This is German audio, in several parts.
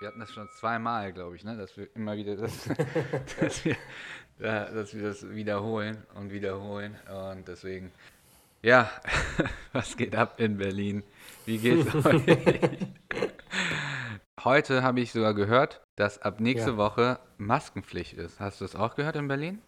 Wir hatten das schon zweimal, glaube ich, ne? dass wir immer wieder das, dass, wir, dass wir das wiederholen und wiederholen. Und deswegen, ja, was geht ab in Berlin? Wie geht's euch? Heute habe ich sogar gehört, dass ab nächste ja. Woche Maskenpflicht ist. Hast du das auch gehört in Berlin?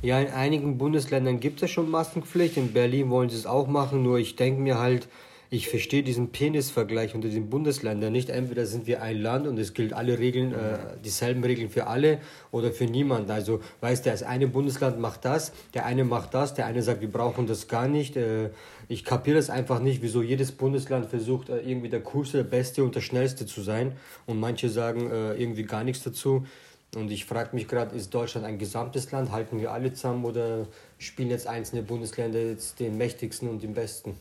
Ja, in einigen Bundesländern gibt es schon Maskenpflicht. In Berlin wollen sie es auch machen. Nur ich denke mir halt, ich verstehe diesen Penisvergleich unter den Bundesländern nicht. Entweder sind wir ein Land und es gilt alle Regeln, äh, dieselben Regeln für alle oder für niemanden. Also, weißt du, das eine Bundesland macht das, der eine macht das, der eine sagt, wir brauchen das gar nicht. Äh, ich kapiere das einfach nicht, wieso jedes Bundesland versucht, äh, irgendwie der coolste, der beste und der schnellste zu sein. Und manche sagen äh, irgendwie gar nichts dazu. Und ich frage mich gerade, ist Deutschland ein gesamtes Land? Halten wir alle zusammen oder spielen jetzt einzelne Bundesländer jetzt den mächtigsten und den besten?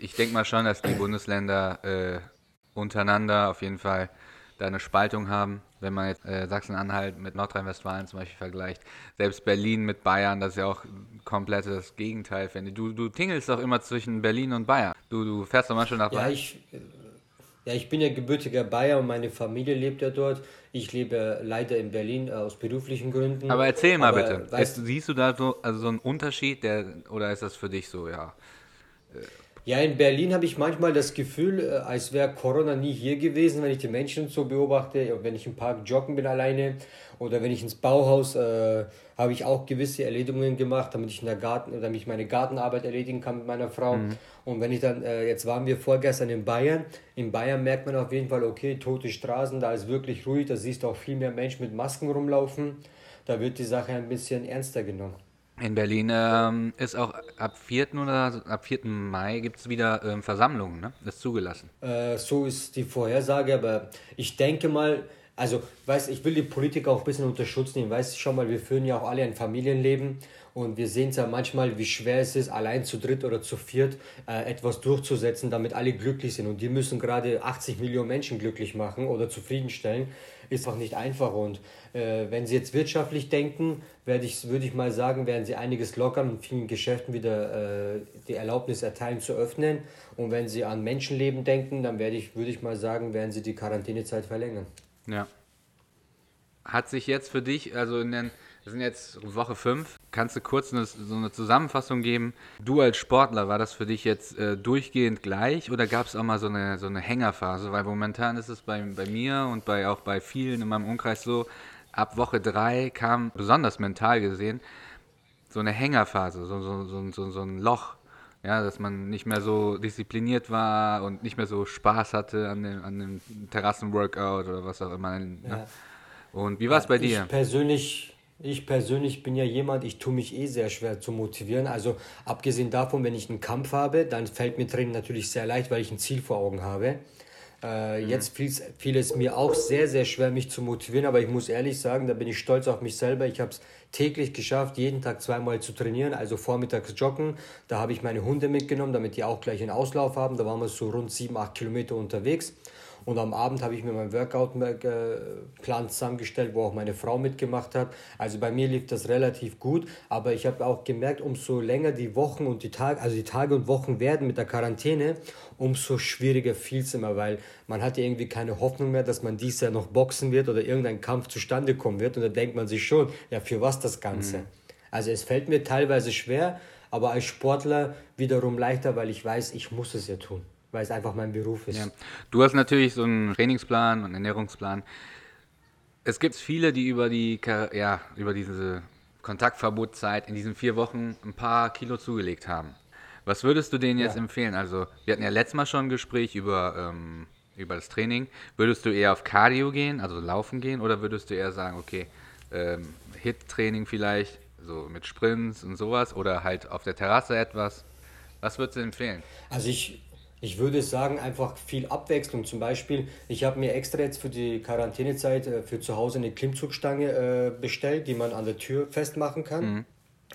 Ich denke mal schon, dass die Bundesländer äh, untereinander auf jeden Fall da eine Spaltung haben. Wenn man jetzt äh, Sachsen-Anhalt mit Nordrhein-Westfalen zum Beispiel vergleicht, selbst Berlin mit Bayern, das ist ja auch komplett das Gegenteil. Du, du tingelst doch immer zwischen Berlin und Bayern. Du, du fährst doch manchmal nach Bayern. Ja, ich, ja, ich bin ja gebürtiger Bayer und meine Familie lebt ja dort. Ich lebe leider in Berlin äh, aus beruflichen Gründen. Aber erzähl mal Aber, bitte. Weißt, siehst du da so, also so einen Unterschied, der, oder ist das für dich so, ja? Ja, in Berlin habe ich manchmal das Gefühl, äh, als wäre Corona nie hier gewesen, wenn ich die Menschen so beobachte, wenn ich im Park joggen bin alleine oder wenn ich ins Bauhaus, äh, habe ich auch gewisse Erledigungen gemacht, damit ich in der Garten, damit ich meine Gartenarbeit erledigen kann mit meiner Frau. Mhm. Und wenn ich dann, äh, jetzt waren wir vorgestern in Bayern, in Bayern merkt man auf jeden Fall, okay, tote Straßen, da ist wirklich ruhig, da siehst du auch viel mehr Menschen mit Masken rumlaufen, da wird die Sache ein bisschen ernster genommen. In Berlin ähm, ist auch ab 4. oder ab 4. Mai gibt es wieder ähm, Versammlungen, ne? Ist zugelassen. Äh, so ist die Vorhersage, aber ich denke mal, also weiß, ich will die Politiker auch ein bisschen unter Schutz nehmen. Weißt schon mal, wir führen ja auch alle ein Familienleben und wir sehen es ja manchmal, wie schwer es ist, allein zu dritt oder zu viert äh, etwas durchzusetzen, damit alle glücklich sind. Und die müssen gerade 80 Millionen Menschen glücklich machen oder zufriedenstellen ist auch nicht einfach. Und äh, wenn Sie jetzt wirtschaftlich denken, werde ich, würde ich mal sagen, werden Sie einiges lockern und vielen Geschäften wieder äh, die Erlaubnis erteilen zu öffnen. Und wenn Sie an Menschenleben denken, dann werde ich, würde ich mal sagen, werden Sie die Quarantänezeit verlängern. Ja. Hat sich jetzt für dich, also in den wir sind jetzt Woche 5. Kannst du kurz eine, so eine Zusammenfassung geben? Du als Sportler, war das für dich jetzt äh, durchgehend gleich oder gab es auch mal so eine, so eine Hängerphase? Weil momentan ist es bei, bei mir und bei, auch bei vielen in meinem Umkreis so, ab Woche 3 kam, besonders mental gesehen, so eine Hängerphase, so, so, so, so, so ein Loch. Ja, dass man nicht mehr so diszipliniert war und nicht mehr so Spaß hatte an dem, an dem Terrassenworkout oder was auch immer. Ne? Ja. Und wie war es bei dir? Ich persönlich ich persönlich bin ja jemand, ich tue mich eh sehr schwer zu motivieren. Also abgesehen davon, wenn ich einen Kampf habe, dann fällt mir Training natürlich sehr leicht, weil ich ein Ziel vor Augen habe. Äh, mhm. Jetzt fiel, fiel es mir auch sehr, sehr schwer, mich zu motivieren, aber ich muss ehrlich sagen, da bin ich stolz auf mich selber. Ich habe es täglich geschafft, jeden Tag zweimal zu trainieren, also vormittags joggen. Da habe ich meine Hunde mitgenommen, damit die auch gleich einen Auslauf haben. Da waren wir so rund sieben, acht Kilometer unterwegs. Und am Abend habe ich mir meinen Workout-Plan zusammengestellt, wo auch meine Frau mitgemacht hat. Also bei mir lief das relativ gut, aber ich habe auch gemerkt, umso länger die Wochen und die Tage, also die Tage und Wochen werden mit der Quarantäne, umso schwieriger fiel es immer, weil man hat ja irgendwie keine Hoffnung mehr, dass man dies Jahr noch boxen wird oder irgendein Kampf zustande kommen wird. Und da denkt man sich schon, ja, für was das Ganze? Mhm. Also es fällt mir teilweise schwer, aber als Sportler wiederum leichter, weil ich weiß, ich muss es ja tun weil es einfach mein Beruf ist. Ja. Du hast natürlich so einen Trainingsplan und Ernährungsplan. Es gibt viele, die über die ja, über diese Kontaktverbotzeit in diesen vier Wochen ein paar Kilo zugelegt haben. Was würdest du denen jetzt ja. empfehlen? Also, wir hatten ja letztes Mal schon ein Gespräch über, ähm, über das Training. Würdest du eher auf Cardio gehen, also laufen gehen, oder würdest du eher sagen, okay, ähm, Hit-Training vielleicht, so mit Sprints und sowas, oder halt auf der Terrasse etwas? Was würdest du empfehlen? Also ich, ich würde sagen, einfach viel Abwechslung. Zum Beispiel, ich habe mir extra jetzt für die Quarantänezeit äh, für zu Hause eine Klimmzugstange äh, bestellt, die man an der Tür festmachen kann. Mhm.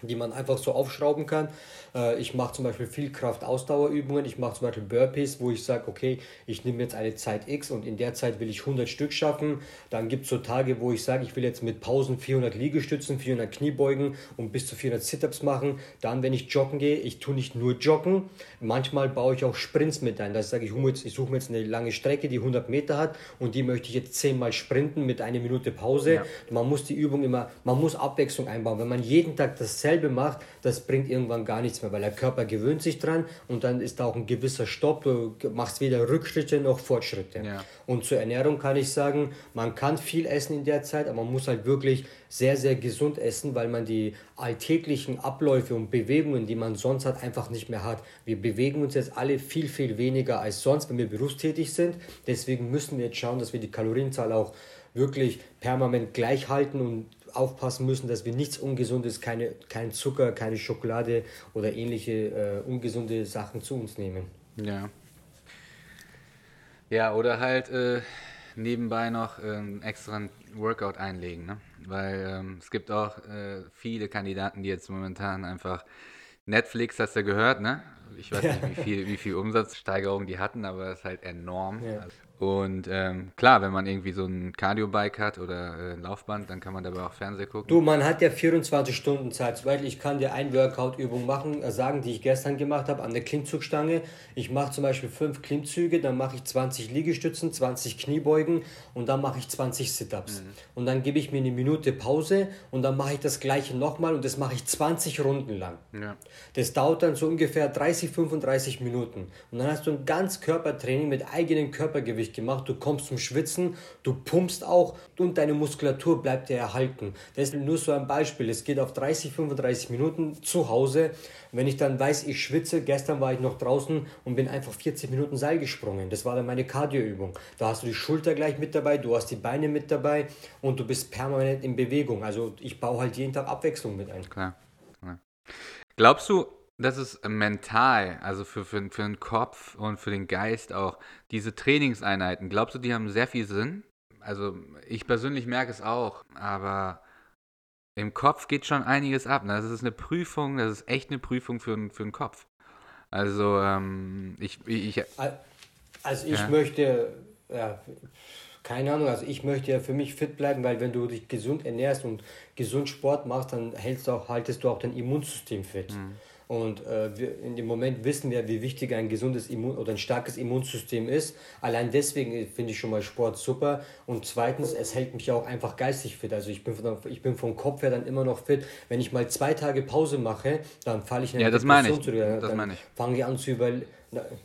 Die man einfach so aufschrauben kann. Äh, ich mache zum Beispiel viel Kraft-Ausdauerübungen. Ich mache zum Beispiel Burpees, wo ich sage, okay, ich nehme jetzt eine Zeit X und in der Zeit will ich 100 Stück schaffen. Dann gibt es so Tage, wo ich sage, ich will jetzt mit Pausen 400 Liegestützen, 400 Kniebeugen und bis zu 400 Sit-Ups machen. Dann, wenn ich joggen gehe, ich tue nicht nur joggen. Manchmal baue ich auch Sprints mit ein. Das sage ich, ich suche mir jetzt eine lange Strecke, die 100 Meter hat und die möchte ich jetzt 10 Mal sprinten mit einer Minute Pause. Ja. Man muss die Übung immer, man muss Abwechslung einbauen. Wenn man jeden Tag dasselbe macht, das bringt irgendwann gar nichts mehr, weil der Körper gewöhnt sich dran und dann ist da auch ein gewisser Stopp. Du machst weder Rückschritte noch Fortschritte. Ja. Und zur Ernährung kann ich sagen, man kann viel essen in der Zeit, aber man muss halt wirklich sehr, sehr gesund essen, weil man die alltäglichen Abläufe und Bewegungen, die man sonst hat, einfach nicht mehr hat. Wir bewegen uns jetzt alle viel, viel weniger als sonst, wenn wir berufstätig sind. Deswegen müssen wir jetzt schauen, dass wir die Kalorienzahl auch wirklich permanent gleich halten und aufpassen müssen, dass wir nichts Ungesundes, keine, kein Zucker, keine Schokolade oder ähnliche äh, ungesunde Sachen zu uns nehmen. Ja. Ja, oder halt äh, nebenbei noch äh, extra Workout einlegen, ne? Weil ähm, es gibt auch äh, viele Kandidaten, die jetzt momentan einfach Netflix, hast du gehört, ne? Ich weiß nicht, wie viel, wie viel Umsatzsteigerung die hatten, aber es ist halt enorm. Ja. Und ähm, klar, wenn man irgendwie so ein Cardio-Bike hat oder äh, ein Laufband, dann kann man dabei auch Fernsehen gucken. Du, man hat ja 24 Stunden Zeit. Zum Beispiel, ich kann dir eine Workout-Übung machen, äh, sagen, die ich gestern gemacht habe, an der Klimmzugstange. Ich mache zum Beispiel fünf Klimmzüge, dann mache ich 20 Liegestützen, 20 Kniebeugen und dann mache ich 20 Sit-Ups. Mhm. Und dann gebe ich mir eine Minute Pause und dann mache ich das gleiche nochmal und das mache ich 20 Runden lang. Ja. Das dauert dann so ungefähr 30, 35 Minuten. Und dann hast du ein ganz Körpertraining mit eigenem Körpergewicht gemacht, du kommst zum Schwitzen, du pumpst auch und deine Muskulatur bleibt dir erhalten. Das ist nur so ein Beispiel. Es geht auf 30, 35 Minuten zu Hause. Wenn ich dann weiß, ich schwitze, gestern war ich noch draußen und bin einfach 40 Minuten Seil gesprungen. Das war dann meine Cardioübung. Da hast du die Schulter gleich mit dabei, du hast die Beine mit dabei und du bist permanent in Bewegung. Also ich baue halt jeden Tag Abwechslung mit ein. Klar. Klar. Glaubst du, das ist mental, also für, für, für den Kopf und für den Geist auch, diese Trainingseinheiten, glaubst du, die haben sehr viel Sinn? Also ich persönlich merke es auch, aber im Kopf geht schon einiges ab. Ne? Das ist eine Prüfung, das ist echt eine Prüfung für, für den Kopf. Also ähm, ich, ich... Also ich ja. möchte, ja, keine Ahnung, also ich möchte ja für mich fit bleiben, weil wenn du dich gesund ernährst und gesund Sport machst, dann hältst du auch, haltest du auch dein Immunsystem fit. Mhm. Und äh, wir, in dem Moment wissen wir, wie wichtig ein gesundes Immun oder ein starkes Immunsystem ist. Allein deswegen finde ich schon mal Sport super. Und zweitens, es hält mich auch einfach geistig fit. Also ich bin, von, ich bin vom Kopf her dann immer noch fit. Wenn ich mal zwei Tage Pause mache, dann falle ich in eine ja, das meine ich. Das dann meine ich. fange ich an zu überlegen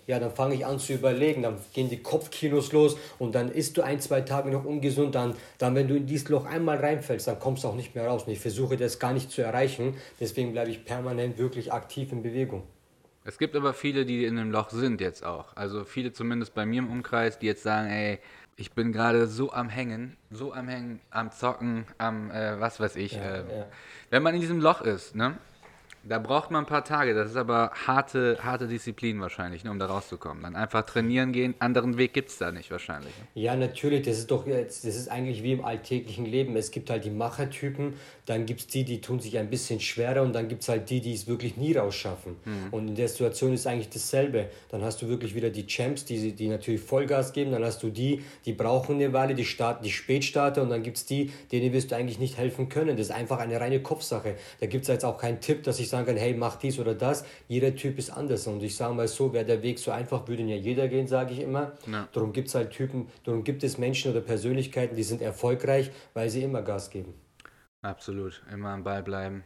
ja, dann fange ich an zu überlegen, dann gehen die Kopfkinos los und dann isst du ein, zwei Tage noch ungesund, dann, dann wenn du in dieses Loch einmal reinfällst, dann kommst du auch nicht mehr raus. Und ich versuche das gar nicht zu erreichen, deswegen bleibe ich permanent wirklich aktiv in Bewegung. Es gibt aber viele, die in einem Loch sind jetzt auch. Also viele zumindest bei mir im Umkreis, die jetzt sagen, ey, ich bin gerade so am Hängen, so am Hängen, am Zocken, am äh, was weiß ich. Ja, äh, ja. Wenn man in diesem Loch ist, ne? Da braucht man ein paar Tage. Das ist aber harte, harte Disziplin wahrscheinlich, ne, um da rauszukommen. Dann einfach trainieren gehen. Anderen Weg gibt es da nicht wahrscheinlich. Ne? Ja, natürlich. Das ist doch jetzt, das ist eigentlich wie im alltäglichen Leben. Es gibt halt die Machertypen, dann gibt es die, die tun sich ein bisschen schwerer und dann gibt es halt die, die es wirklich nie rausschaffen. Mhm. Und in der Situation ist eigentlich dasselbe. Dann hast du wirklich wieder die Champs, die, die natürlich Vollgas geben. Dann hast du die, die brauchen eine Weile, die starten, die Spätstarter und dann gibt es die, denen wirst du eigentlich nicht helfen können. Das ist einfach eine reine Kopfsache. Da gibt es jetzt auch keinen Tipp, dass ich sage, sagen kann, hey, mach dies oder das. Jeder Typ ist anders. Und ich sage mal so, wäre der Weg so einfach, würde ja jeder gehen, sage ich immer. Ja. Darum gibt es halt Typen, darum gibt es Menschen oder Persönlichkeiten, die sind erfolgreich, weil sie immer Gas geben. Absolut. Immer am Ball bleiben.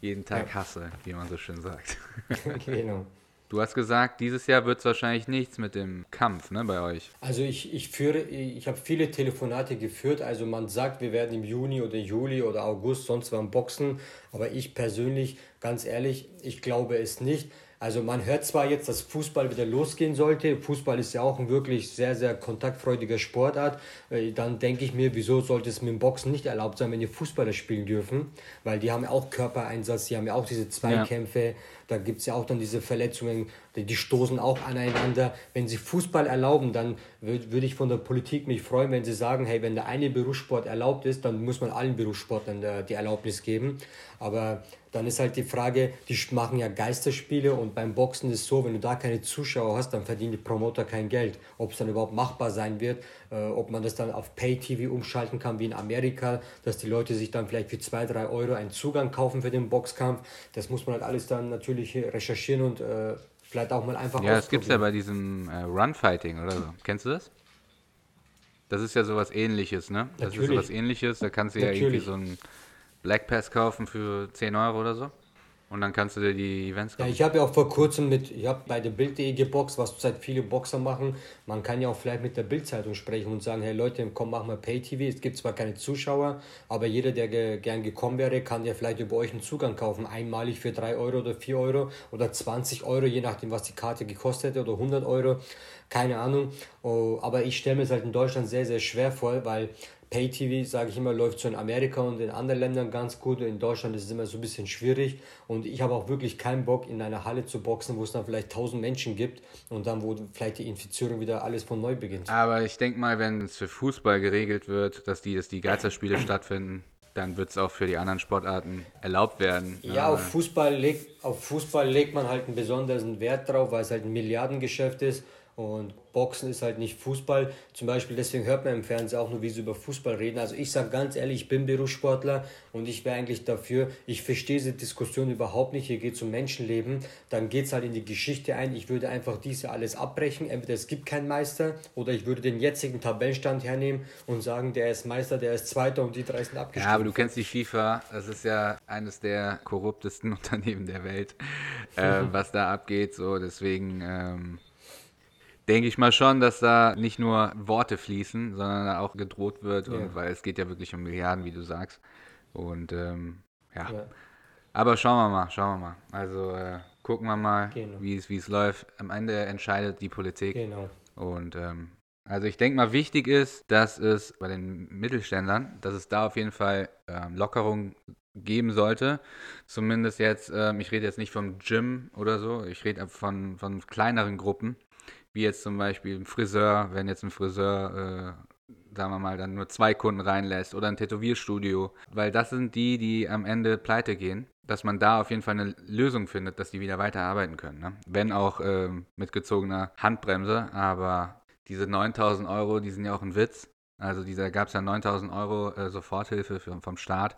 Jeden Tag ja. Hasse, wie man so schön sagt. genau. Du hast gesagt, dieses Jahr wird es wahrscheinlich nichts mit dem Kampf ne, bei euch. Also ich, ich führe, ich habe viele Telefonate geführt. Also man sagt, wir werden im Juni oder Juli oder August sonst wann boxen. Aber ich persönlich, ganz ehrlich, ich glaube es nicht. Also man hört zwar jetzt, dass Fußball wieder losgehen sollte. Fußball ist ja auch ein wirklich sehr, sehr kontaktfreudiger Sportart. Äh, dann denke ich mir, wieso sollte es mit dem Boxen nicht erlaubt sein, wenn die Fußballer spielen dürfen? Weil die haben ja auch Körpereinsatz, die haben ja auch diese Zweikämpfe. Ja Da gibt es ja auch dann diese Verletzungen, die, stoßen auch aneinander. Wenn sie Fußball erlauben, dann würde würd ich von der Politik mich freuen, wenn sie sagen, hey, wenn der eine Berufssport erlaubt ist, dann muss man allen Berufssportlern äh, die Erlaubnis geben. Aber dann ist halt die Frage, die machen ja Geisterspiele und beim Boxen ist es so, wenn du da keine Zuschauer hast, dann verdienen die Promoter kein Geld. Ob es dann überhaupt machbar sein wird, äh, ob man das dann auf Pay-TV umschalten kann wie in Amerika, dass die Leute sich dann vielleicht für zwei, drei Euro einen Zugang kaufen für den Boxkampf, das muss man halt alles dann natürlich recherchieren und äh, vielleicht auch mal einfach Ja, das gibt es ja bei diesem äh, Run-Fighting oder so. Kennst du das? Das ist ja sowas ähnliches, ne? Das Natürlich. ist sowas ähnliches, da kannst du ja irgendwie Natürlich. so ein Black Pass kaufen für 10 Euro oder so. Und dann kannst du dir die Events Ja, kaufen. ich habe ja auch vor kurzem mit, ich habe bei der Bild.de geboxt, was zurzeit viele Boxer machen. Man kann ja auch vielleicht mit der Bildzeitung sprechen und sagen, hey Leute, komm, mach mal Pay-TV. Es gibt zwar keine Zuschauer, aber jeder, der ge gern gekommen wäre, kann ja vielleicht über euch einen Zugang kaufen. Einmalig für 3 Euro oder 4 Euro oder 20 Euro, je nachdem, was die Karte gekostet hätte oder 100 Euro. Keine Ahnung. Oh, aber ich stelle mir es halt in Deutschland sehr, sehr schwer vor, weil Pay-TV, sage ich immer, läuft so in Amerika und in anderen Ländern ganz gut. In Deutschland ist es immer so ein bisschen schwierig. Und ich habe auch wirklich keinen Bock, in einer Halle zu boxen, wo es dann vielleicht 1000 Menschen gibt und dann, wo vielleicht die Infizierung wieder alles von neu beginnt. Aber ich denke mal, wenn es für Fußball geregelt wird, dass die, dass die Geisterspiele stattfinden, dann wird es auch für die anderen Sportarten erlaubt werden. Ja, auf Fußball, legt, auf Fußball legt man halt einen besonderen Wert drauf, weil es halt ein Milliardengeschäft ist. Und Boxen ist halt nicht Fußball. Zum Beispiel, deswegen hört man im Fernsehen auch nur, wie sie über Fußball reden. Also ich sage ganz ehrlich, ich bin Berufssportler und ich wäre eigentlich dafür, ich verstehe diese Diskussion überhaupt nicht. Hier geht es um Menschenleben. Dann geht es halt in die Geschichte ein. Ich würde einfach diese alles abbrechen. Entweder es gibt keinen Meister oder ich würde den jetzigen Tabellenstand hernehmen und sagen, der ist Meister, der ist Zweiter und die drei sind abgestiegen. Ja, aber du kennst die FIFA, das ist ja eines der korruptesten Unternehmen der Welt, äh, was da abgeht. So, deswegen ähm, denke ich mal schon, dass da nicht nur Worte fließen, sondern da auch gedroht wird, Ja. und, weil es geht ja wirklich um Milliarden, wie du sagst. Und ähm, ja. Ja. aber schauen wir mal, schauen wir mal. Also äh, gucken wir mal, Genau. wie es wie es läuft. Am Ende entscheidet die Politik. Genau. Und ähm, also ich denke mal, wichtig ist, dass es bei den Mittelständlern, dass es da auf jeden Fall ähm, Lockerungen geben sollte. Zumindest jetzt, ähm, ich rede jetzt nicht vom Gym oder so, ich rede von, von kleineren Gruppen, wie jetzt zum Beispiel ein Friseur, wenn jetzt ein Friseur, äh, sagen wir mal, dann nur zwei Kunden reinlässt oder ein Tätowierstudio, weil das sind die, die am Ende pleite gehen, dass man da auf jeden Fall eine Lösung findet, dass die wieder weiterarbeiten können. Ne? Wenn auch ähm, mit gezogener Handbremse, aber diese 9000 Euro, die sind ja auch ein Witz. Also dieser gab es ja 9000 Euro äh, Soforthilfe für, vom Staat.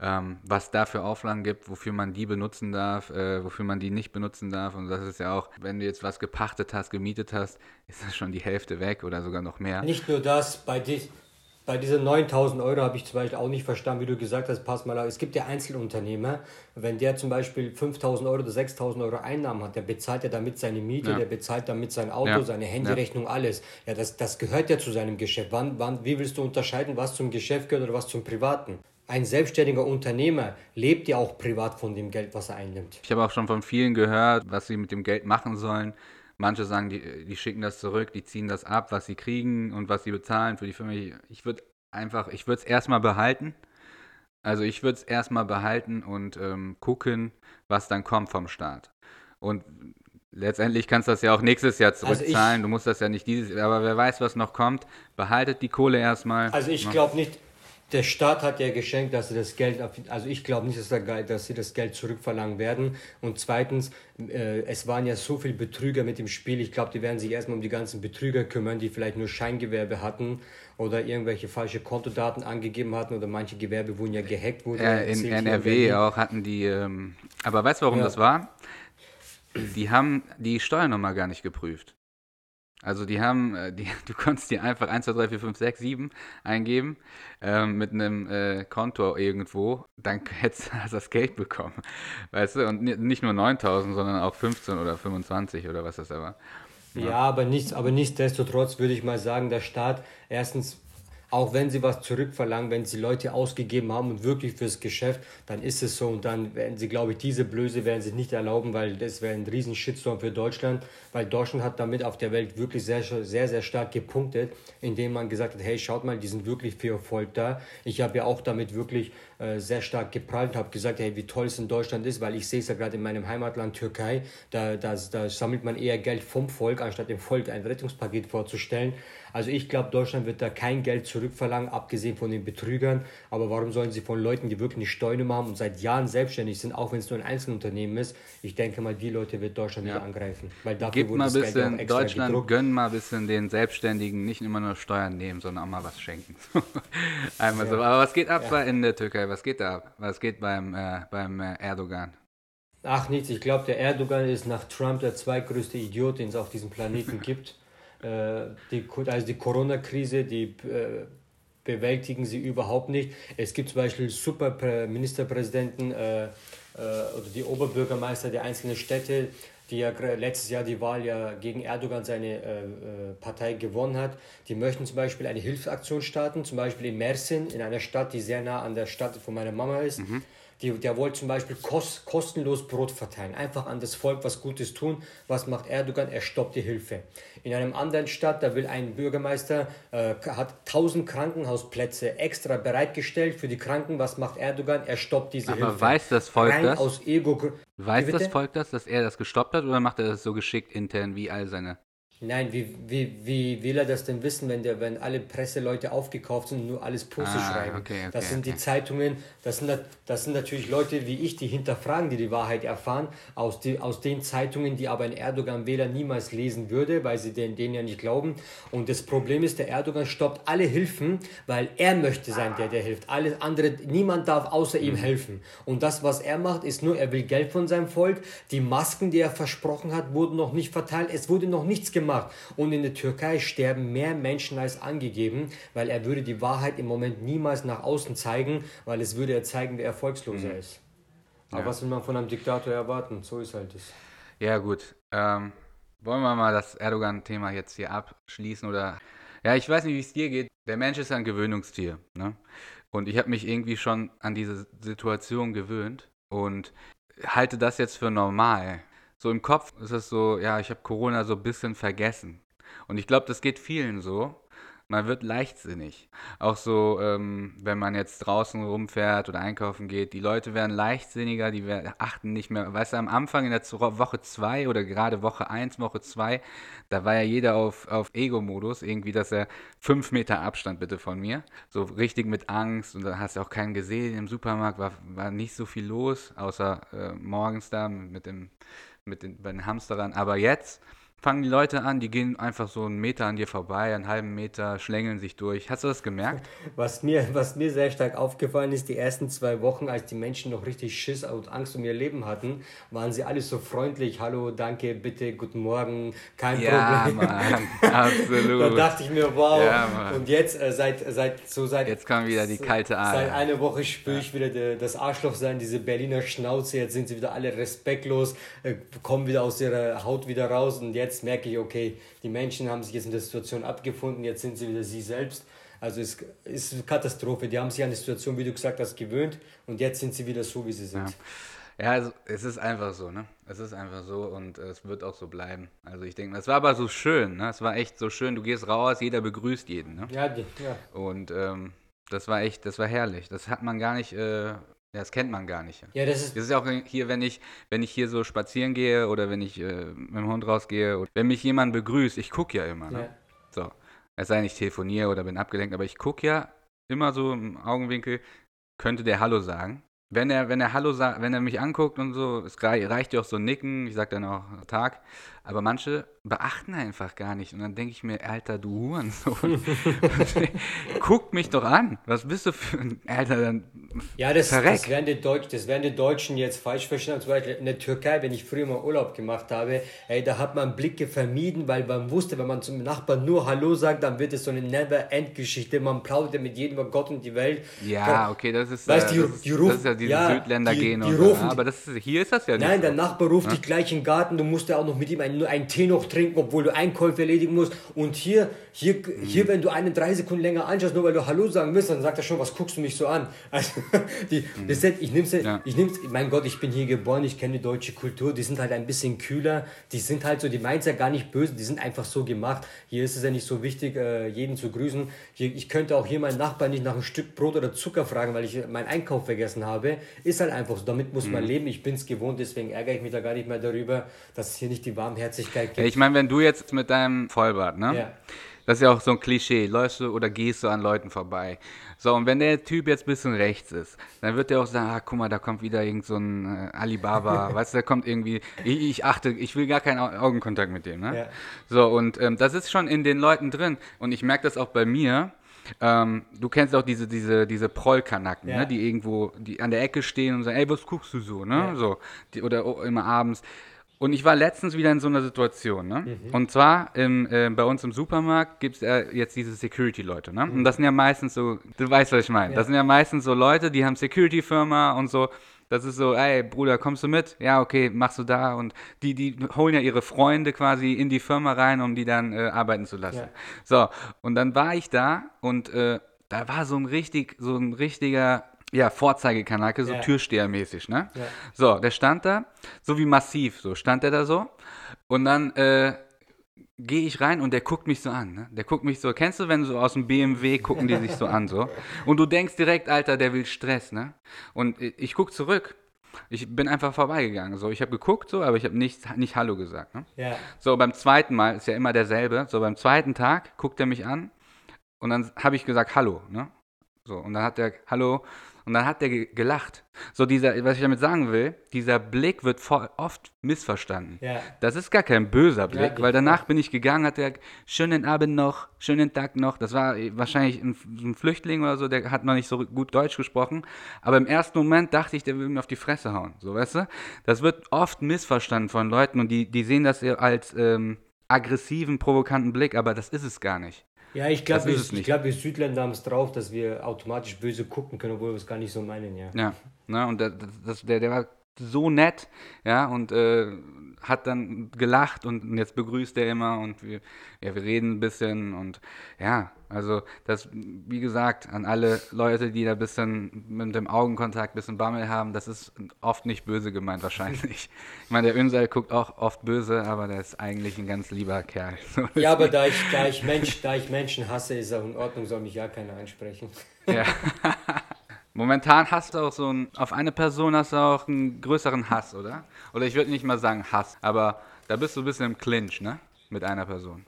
Ähm, was da für Auflagen gibt, wofür man die benutzen darf, äh, wofür man die nicht benutzen darf. Und das ist ja auch, wenn du jetzt was gepachtet hast, gemietet hast, ist das schon die Hälfte weg oder sogar noch mehr. Nicht nur das, bei, dies, bei diesen 9000 Euro habe ich zum Beispiel auch nicht verstanden, wie du gesagt hast, pass mal auf, es gibt ja Einzelunternehmer, wenn der zum Beispiel 5000 Euro oder 6000 Euro Einnahmen hat, der bezahlt ja damit seine Miete, Ja. der bezahlt damit sein Auto, Ja. seine Handyrechnung, alles. Ja, das, das gehört ja zu seinem Geschäft. Wann, wann, wie willst du unterscheiden, was zum Geschäft gehört oder was zum Privaten? Ein selbstständiger Unternehmer lebt ja auch privat von dem Geld, was er einnimmt. Ich habe auch schon von vielen gehört, was sie mit dem Geld machen sollen. Manche sagen, die, die schicken das zurück, die ziehen das ab, was sie kriegen und was sie bezahlen für die Firma. Ich- würde einfach, ich würde es erstmal behalten. Also ich würde es erstmal behalten und ähm, gucken, was dann kommt vom Staat. Und letztendlich kannst du das ja auch nächstes Jahr Also ich- zurückzahlen. du musst das ja nicht dieses Jahr, aber wer weiß, was noch kommt. Behaltet die Kohle erstmal. Also ich glaube nicht, der Staat hat ja geschenkt, dass sie das Geld, also ich glaube nicht, dass, der dass sie das Geld zurückverlangen werden. Und zweitens, äh, es waren ja so viele Betrüger mit dem Spiel. Ich glaube, die werden sich erstmal um die ganzen Betrüger kümmern, die vielleicht nur Scheingewerbe hatten oder irgendwelche falsche Kontodaten angegeben hatten oder manche Gewerbe wurden ja gehackt. Wurde Äh, in NRW auch hatten die, ähm, aber weißt du, warum Ja. das war? Die haben die Steuernummer gar nicht geprüft. Also die haben, äh, die, du konntest dir einfach 1, 2, 3, 4, 5, 6, 7 eingeben ähm, mit einem äh, Konto irgendwo, dann hättest du das Geld bekommen. Weißt du, und ni- nicht nur 9000, sondern auch 15 oder 25 oder was das da war. Ja, aber, nichts, aber nichtsdestotrotz würde ich mal sagen, der Staat, erstens, auch wenn sie was zurückverlangen, wenn sie Leute ausgegeben haben und wirklich fürs Geschäft, dann ist es so und dann werden sie, glaube ich, diese Blöße werden sie nicht erlauben, weil das wäre ein riesen Shitstorm für Deutschland, weil Deutschland hat damit auf der Welt wirklich sehr, sehr, sehr stark gepunktet, indem man gesagt hat, hey, schaut mal, die sind wirklich für Erfolg da. Ich habe ja auch damit wirklich äh, sehr stark geprallt und habe gesagt, hey, wie toll es in Deutschland ist, weil ich sehe es ja gerade in meinem Heimatland Türkei, da, da, da sammelt man eher Geld vom Volk, anstatt dem Volk ein Rettungspaket vorzustellen. Also ich glaube, Deutschland wird da kein Geld zurückverlangen, abgesehen von den Betrügern. Aber warum sollen sie von Leuten, die wirklich eine Steuernummer haben und seit Jahren selbstständig sind, auch wenn es nur ein Einzelunternehmen ist, ich denke mal, die Leute wird Deutschland ja. nicht angreifen. Weil dafür Gib mal ein bisschen, Deutschland gedruckt. gönn mal ein bisschen den Selbstständigen nicht immer nur Steuern nehmen, sondern auch mal was schenken. Einmal ja. so. Aber was geht ab ja. in der Türkei? Was geht da ab? Was geht beim, äh, beim äh, Erdogan? Ach nichts, ich glaube, der Erdogan ist nach Trump der zweitgrößte Idiot, den es auf diesem Planeten gibt. Äh, die, also die Corona-Krise, die äh, bewältigen sie überhaupt nicht. Es gibt zum Beispiel super Ministerpräsidenten äh, äh, oder die Oberbürgermeister der einzelnen Städte, die ja letztes Jahr die Wahl ja gegen Erdogan seine äh, Partei gewonnen hat. Die möchten zum Beispiel eine Hilfsaktion starten, zum Beispiel in Mersin, in einer Stadt, die sehr nah an der Stadt von meiner Mama ist. Mhm. Die, der wollte zum Beispiel kost, kostenlos Brot verteilen, einfach an das Volk was Gutes tun. Was macht Erdogan? Er stoppt die Hilfe. In einem anderen Stadt, da will ein Bürgermeister, äh, hat 1000 Krankenhausplätze extra bereitgestellt für die Kranken. Was macht Erdogan? Er stoppt diese Aber Hilfe. Aber weiß das Volk Rein das? Aus Ego weiß das Volk das, dass er das gestoppt hat oder macht er das so geschickt intern wie all seine Nein, wie, wie, wie will er das denn wissen, wenn, der, wenn alle Presseleute aufgekauft sind und nur alles Posts ah, schreiben? Okay, okay, das sind okay. die Zeitungen, das sind, das sind natürlich Leute wie ich, die hinterfragen, die die Wahrheit erfahren, aus, die, aus den Zeitungen, die aber ein Erdogan-Wähler niemals lesen würde, weil sie den, denen ja nicht glauben. Und das Problem ist, der Erdogan stoppt alle Hilfen, weil er möchte sein, der, der hilft. Alles andere, niemand darf außer ihm mhm. helfen. Und das, was er macht, ist nur, er will Geld von seinem Volk. Die Masken, die er versprochen hat, wurden noch nicht verteilt. Es wurde noch nichts gemacht gemacht. Und in der Türkei sterben mehr Menschen als angegeben, weil er würde die Wahrheit im Moment niemals nach außen zeigen, weil es würde er zeigen, wer erfolgsloser mhm. ist. Aber ja. was will man von einem Diktator erwarten? So ist halt es. Ja, gut. Ähm, wollen wir mal das Erdogan-Thema jetzt hier abschließen oder. Ja, ich weiß nicht, wie es dir geht. Der Mensch ist ein Gewöhnungstier. Ne? Und ich habe mich irgendwie schon an diese Situation gewöhnt und halte das jetzt für normal so im Kopf ist es so, ja, ich habe Corona so ein bisschen vergessen. Und ich glaube, das geht vielen so. Man wird leichtsinnig. Auch so, ähm, wenn man jetzt draußen rumfährt oder einkaufen geht, die Leute werden leichtsinniger, die werden, achten nicht mehr. Weißt du, am Anfang in der Woche 2 oder gerade Woche 1, Woche 2, da war ja jeder auf, auf Ego-Modus, irgendwie, dass er fünf Meter Abstand bitte von mir. So richtig mit Angst und da hast du auch keinen gesehen. Im Supermarkt war, war nicht so viel los, außer äh, morgens da mit dem mit den, bei den Hamsterern. Aber jetzt fangen die Leute an, die gehen einfach so einen Meter an dir vorbei, einen halben Meter, schlängeln sich durch. Hast du das gemerkt? Was mir, was mir sehr stark aufgefallen ist, die ersten zwei Wochen, als die Menschen noch richtig Schiss und Angst um ihr Leben hatten, waren sie alle so freundlich. Hallo, danke, bitte, guten Morgen, kein ja, Problem. Mann, absolut. da dachte ich mir, wow. Ja, und jetzt, äh, seit, seit, so seit. Jetzt kam wieder die kalte Ader. Seit einer Woche spüre ich wieder de, das Arschloch sein, diese Berliner Schnauze. Jetzt sind sie wieder alle respektlos, äh, kommen wieder aus ihrer Haut wieder raus und jetzt jetzt merke ich, okay, die Menschen haben sich jetzt in der Situation abgefunden, jetzt sind sie wieder sie selbst. Also es ist eine Katastrophe. Die haben sich an die Situation, wie du gesagt hast, gewöhnt und jetzt sind sie wieder so, wie sie sind. Ja. Ja, also es ist einfach so, ne? Es ist einfach so und es wird auch so bleiben. Also ich denke, es war aber so schön, ne? Es war echt so schön. Du gehst raus, jeder begrüßt jeden, ne? Ja, ja. Und ähm, das war echt, das war herrlich. Das hat man gar nicht äh, ja, das kennt man gar nicht. Ja, das ist. Das ist auch hier, wenn ich, wenn ich hier so spazieren gehe oder wenn ich äh, mit dem Hund rausgehe, wenn mich jemand begrüßt, ich gucke ja immer. Ne? Ja. So. Es sei denn, ich telefoniere oder bin abgelenkt, aber ich gucke ja immer so im Augenwinkel, könnte der Hallo sagen. Wenn er, wenn er Hallo sagt, wenn er mich anguckt und so, es reicht ja auch so ein Nicken, ich sag dann auch Tag, aber manche beachten einfach gar nicht. Und dann denke ich mir, Alter, du Hurensohn. Guck mich doch an. Was bist du für ein Alter? Dann ja, das, das, werden die Deutsch, das werden die Deutschen jetzt falsch verstehen. Zum Beispiel in der Türkei, wenn ich früher mal Urlaub gemacht habe, ey, da hat man Blicke vermieden, weil man wusste, wenn man zum Nachbarn nur Hallo sagt, dann wird es so eine Never-End-Geschichte. Man plaudert mit jedem über Gott und die Welt. Ja, okay, das ist, weißt, äh, die, das, die rufen, das ist ja diese ja, Südländer die, gehen. Die rufen, aber das ist, hier ist das ja nicht. Nein, so. der Nachbar ruft ja? dich gleich im Garten, du musst ja auch noch mit ihm ein nur einen Tee noch trinken, obwohl du Einkäufe erledigen musst. Und hier, hier, hier, wenn du einen drei Sekunden länger anschaust, nur weil du Hallo sagen willst, dann sagt er schon, was guckst du mich so an? Also, die, das, ich nehm's, ja. ich nehm's, mein Gott, ich bin hier geboren, ich kenne die deutsche Kultur, die sind halt ein bisschen kühler, die sind halt so, die meint ja gar nicht böse, die sind einfach so gemacht. Hier ist es ja nicht so wichtig, äh, jeden zu grüßen. Hier, ich könnte auch hier meinen Nachbarn nicht nach einem Stück Brot oder Zucker fragen, weil ich meinen Einkauf vergessen habe. Ist halt einfach so, damit muss man mhm. leben. Ich bin es gewohnt, deswegen ärgere ich mich da gar nicht mehr darüber, dass es hier nicht die Warmherzigkeit gibt. Ich meine, wenn du jetzt mit deinem Vollbart, ne? Ja. Das ist ja auch so ein Klischee. Läufst du oder gehst du an Leuten vorbei. So, und wenn der Typ jetzt ein bisschen rechts ist, dann wird der auch sagen, ah, guck mal, da kommt wieder irgend so ein äh, Alibaba, weißt du, da kommt irgendwie, ich, ich, achte, ich will gar keinen Augenkontakt mit dem, ne? Ja. So, und ähm, das ist schon in den Leuten drin. Und ich merke das auch bei mir, ähm, du kennst auch diese, diese, diese Prollkanacken, ja. ne, die irgendwo die an der Ecke stehen und sagen, ey, was guckst du so, ne? Ja. So, die, oder immer abends. Und ich war letztens wieder in so einer Situation, ne? Mhm. Und zwar im, äh, bei uns im Supermarkt gibt es äh, jetzt diese Security-Leute, ne? Mhm. Und das sind ja meistens so, du weißt, was ich meine. Ja. Das sind ja meistens so Leute, die haben Security-Firma und so. Das ist so, ey, Bruder, kommst du mit? Ja, okay, machst du da. Und die, die holen ja ihre Freunde quasi in die Firma rein, um die dann äh, arbeiten zu lassen. Ja. So, und dann war ich da und äh, da war so ein richtig, so ein richtiger ja, Vorzeigekanake, so ja. Türstehermäßig, ne? Ja. So, der stand da, so wie massiv, so stand er da so. Und dann äh, gehe ich rein und der guckt mich so an, ne? Der guckt mich so, kennst du, wenn so aus dem BMW gucken die sich so an, so? Und du denkst direkt, Alter, der will Stress, ne? Und ich guck zurück. Ich bin einfach vorbeigegangen. So, ich habe geguckt, so, aber ich habe nicht, nicht Hallo gesagt. Ne? Ja. So, beim zweiten Mal ist ja immer derselbe. So, beim zweiten Tag guckt er mich an und dann habe ich gesagt Hallo. Ne? So, und dann hat er Hallo und dann hat der gelacht. So dieser, was ich damit sagen will, dieser Blick wird oft missverstanden. Ja. Das ist gar kein böser Blick, ja, weil danach bin ich gegangen, hat der schönen Abend noch, schönen Tag noch. Das war wahrscheinlich ein, ein, Flüchtling oder so, der hat noch nicht so gut Deutsch gesprochen. Aber im ersten Moment dachte ich, der will mir auf die Fresse hauen. So, weißt du? Das wird oft missverstanden von Leuten und die, die sehen das als ähm, aggressiven, provokanten Blick, aber das ist es gar nicht. Ja, ich glaube, wir, glaub, wir Südländer haben es drauf, dass wir automatisch böse gucken können, obwohl wir es gar nicht so meinen, ja. Ja, ne, und das, das, der, der war so nett, ja, und äh, hat dann gelacht und jetzt begrüßt er immer und wir, ja, wir reden ein bisschen und ja, also das, wie gesagt, an alle Leute, die da ein bisschen mit dem Augenkontakt ein bisschen Bammel haben, das ist oft nicht böse gemeint wahrscheinlich. Ich meine, der Ünsal guckt auch oft böse, aber der ist eigentlich ein ganz lieber Kerl. ja, aber da ich, da, ich Mensch, da ich Menschen hasse, ist auch in Ordnung, soll mich ja keiner ansprechen. Ja. Momentan hast du auch so ein, auf eine Person hast du auch einen größeren Hass, oder? Oder ich würde nicht mal sagen Hass, aber da bist du ein bisschen im Clinch, ne? Mit einer Person.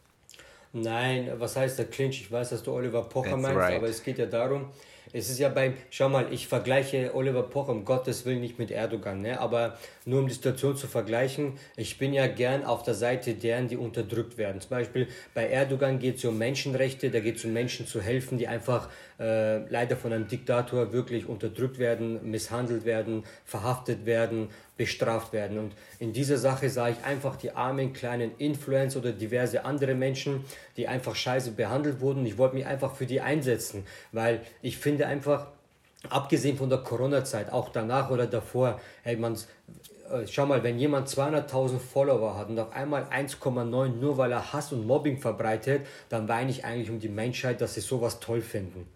Nein, was heißt der Clinch? Ich weiß, dass du Oliver Pocher That's meinst, right. aber es geht ja darum, es ist ja beim, schau mal, ich vergleiche Oliver Pocher um Gottes Willen nicht mit Erdogan, ne? aber nur um die Situation zu vergleichen, ich bin ja gern auf der Seite deren, die unterdrückt werden. Zum Beispiel bei Erdogan geht es um Menschenrechte, da geht es um Menschen zu helfen, die einfach äh, leider von einem Diktator wirklich unterdrückt werden, misshandelt werden, verhaftet werden, bestraft werden. Und in dieser Sache sah ich einfach die armen kleinen Influencer oder diverse andere Menschen, die einfach scheiße behandelt wurden. Ich wollte mich einfach für die einsetzen, weil ich finde einfach, abgesehen von der Corona-Zeit, auch danach oder davor, hey, man, äh, schau mal, wenn jemand 200.000 Follower hat und auf einmal 1,9 nur weil er Hass und Mobbing verbreitet, dann weine ich eigentlich um die Menschheit, dass sie sowas toll finden.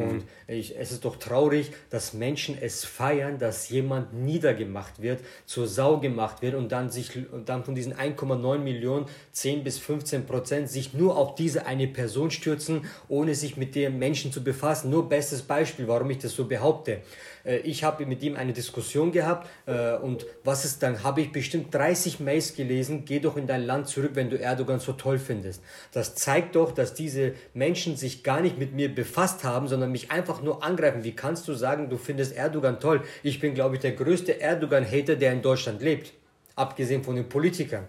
Und mhm. ich, es ist doch traurig, dass Menschen es feiern, dass jemand niedergemacht wird, zur Sau gemacht wird und dann sich und dann von diesen 1,9 Millionen 10 bis 15 Prozent sich nur auf diese eine Person stürzen, ohne sich mit dem Menschen zu befassen. Nur bestes Beispiel, warum ich das so behaupte. Äh, ich habe mit ihm eine Diskussion gehabt äh, und was ist dann? Habe ich bestimmt 30 Mails gelesen, geh doch in dein Land zurück, wenn du Erdogan so toll findest. Das zeigt doch, dass diese Menschen sich gar nicht mit mir befasst haben, sondern mich einfach nur angreifen. Wie kannst du sagen, du findest Erdogan toll? Ich bin, glaube ich, der größte Erdogan-Hater, der in Deutschland lebt. Abgesehen von den Politikern.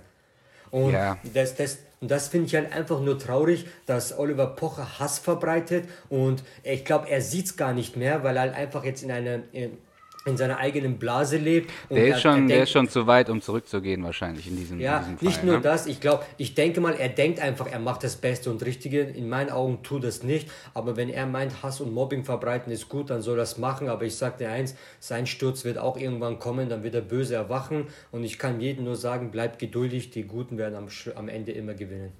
Und ja. das, das, und das finde ich halt einfach nur traurig, dass Oliver Pocher Hass verbreitet und ich glaube, er sieht es gar nicht mehr, weil er halt einfach jetzt in eine, in, in seiner eigenen Blase lebt. der, ist schon, denkt, der ist schon zu weit, um zurückzugehen, wahrscheinlich in diesem, ja, in diesem Fall. Nicht nur ne? das, ich glaube, ich denke mal, er denkt einfach, er macht das Beste und Richtige. In meinen Augen tut das nicht. Aber wenn er meint, Hass und Mobbing verbreiten ist gut, dann soll er das machen. Aber ich sage dir eins, sein Sturz wird auch irgendwann kommen, dann wird er böse erwachen. Und ich kann jedem nur sagen, bleib geduldig, die Guten werden am, am Ende immer gewinnen.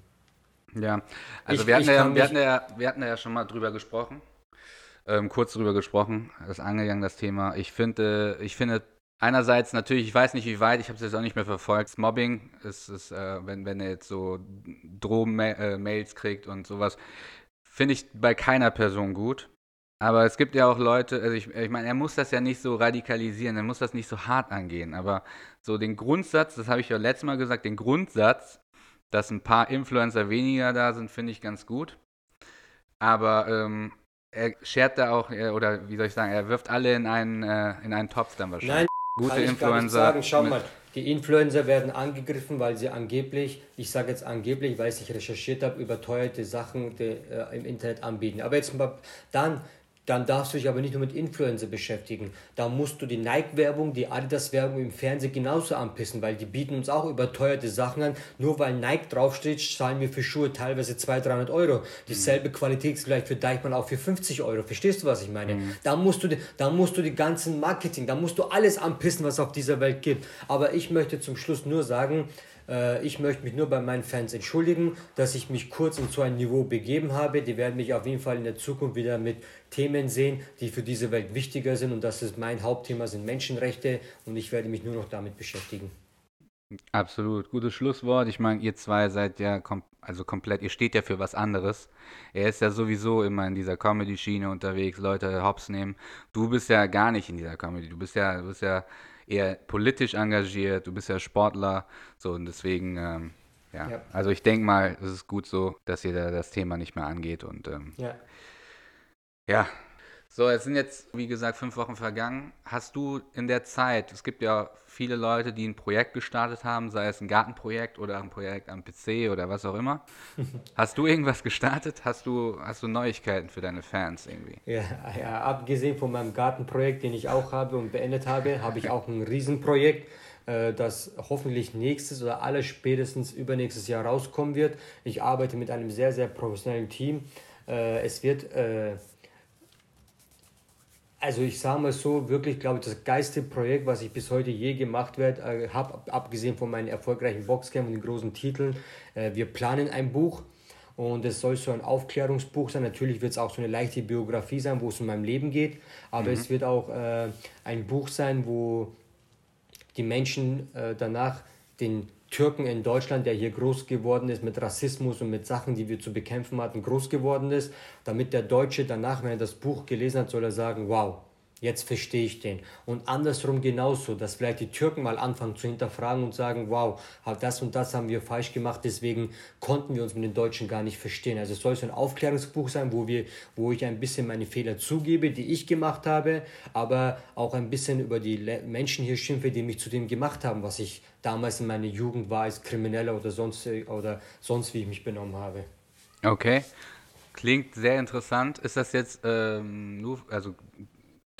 Ja, also ich, wir, hatten ja, wir, hatten ja, wir hatten ja schon mal drüber gesprochen ähm, kurz drüber gesprochen, das angegangen, das Thema. Ich finde, ich finde einerseits natürlich, ich weiß nicht wie weit, ich habe es jetzt auch nicht mehr verfolgt. Mobbing ist, ist äh, wenn, wenn er jetzt so Drohmails äh, kriegt und sowas, finde ich bei keiner Person gut. Aber es gibt ja auch Leute, also ich, ich meine, er muss das ja nicht so radikalisieren, er muss das nicht so hart angehen. Aber so den Grundsatz, das habe ich ja letztes Mal gesagt, den Grundsatz, dass ein paar Influencer weniger da sind, finde ich ganz gut. Aber ähm, er schert da auch, oder wie soll ich sagen, er wirft alle in einen, äh, in einen Topf dann wahrscheinlich. Nein, gute kann ich Influencer. Gar nicht sagen. Schau mal, die Influencer werden angegriffen, weil sie angeblich, ich sage jetzt angeblich, weil ich recherchiert habe, überteuerte Sachen die, äh, im Internet anbieten. Aber jetzt mal dann dann darfst du dich aber nicht nur mit Influencer beschäftigen. Da musst du die Nike-Werbung, die Adidas-Werbung im Fernsehen genauso anpissen, weil die bieten uns auch überteuerte Sachen an. Nur weil Nike draufsteht, zahlen wir für Schuhe teilweise 200, 300 Euro. Dieselbe mhm. Qualität ist vielleicht für Deichmann auch für 50 Euro. Verstehst du, was ich meine? Mhm. Da, musst du, da musst du die ganzen Marketing, da musst du alles anpissen, was es auf dieser Welt gibt. Aber ich möchte zum Schluss nur sagen, äh, ich möchte mich nur bei meinen Fans entschuldigen, dass ich mich kurz in so ein Niveau begeben habe. Die werden mich auf jeden Fall in der Zukunft wieder mit Themen sehen, die für diese Welt wichtiger sind. Und das ist mein Hauptthema sind Menschenrechte. Und ich werde mich nur noch damit beschäftigen. Absolut, gutes Schlusswort. Ich meine, ihr zwei seid ja kom also komplett, ihr steht ja für was anderes. Er ist ja sowieso immer in dieser Comedy-Schiene unterwegs, Leute hops nehmen. Du bist ja gar nicht in dieser Comedy. Du bist ja, du bist ja eher politisch engagiert, du bist ja Sportler, so und deswegen, ähm, ja. ja. Also ich denke mal, es ist gut so, dass ihr da das Thema nicht mehr angeht und ähm, ja. ja. So, es sind jetzt, wie gesagt, fünf Wochen vergangen. Hast du in der Zeit, es gibt ja viele Leute, die ein Projekt gestartet haben, sei es ein Gartenprojekt oder ein Projekt am PC oder was auch immer. Hast du irgendwas gestartet? Hast du, hast du Neuigkeiten für deine Fans irgendwie? Ja, ja, abgesehen von meinem Gartenprojekt, den ich auch habe und beendet habe, habe ich auch ein Riesenprojekt, äh, das hoffentlich nächstes oder alles spätestens übernächstes Jahr rauskommen wird. Ich arbeite mit einem sehr, sehr professionellen Team. Äh, es wird äh, also ich sage mal so, wirklich glaube ich, das geilste Projekt, was ich bis heute je gemacht äh, habe, abgesehen von meinen erfolgreichen Boxkämpfen und den großen Titeln. Äh, wir planen ein Buch und es soll so ein Aufklärungsbuch sein. Natürlich wird es auch so eine leichte Biografie sein, wo es um mein Leben geht, aber mhm. es wird auch äh, ein Buch sein, wo die Menschen äh, danach den Türken in Deutschland, der hier groß geworden ist mit Rassismus und mit Sachen, die wir zu bekämpfen hatten, groß geworden ist, damit der Deutsche danach, wenn er das Buch gelesen hat, soll er sagen, wow, jetzt verstehe ich den. Und andersrum genauso, dass vielleicht die Türken mal anfangen zu hinterfragen und sagen, wow, das und das haben wir falsch gemacht, deswegen konnten wir uns mit den Deutschen gar nicht verstehen. Also es soll so ein Aufklärungsbuch sein, wo, wir, wo ich ein bisschen meine Fehler zugebe, die ich gemacht habe, aber auch ein bisschen über die Menschen hier schimpfe, die mich zu dem gemacht haben, was ich damals in meiner Jugend war als Krimineller oder sonst, oder sonst wie ich mich benommen habe. Okay. Klingt sehr interessant. Ist das jetzt ähm, nur, also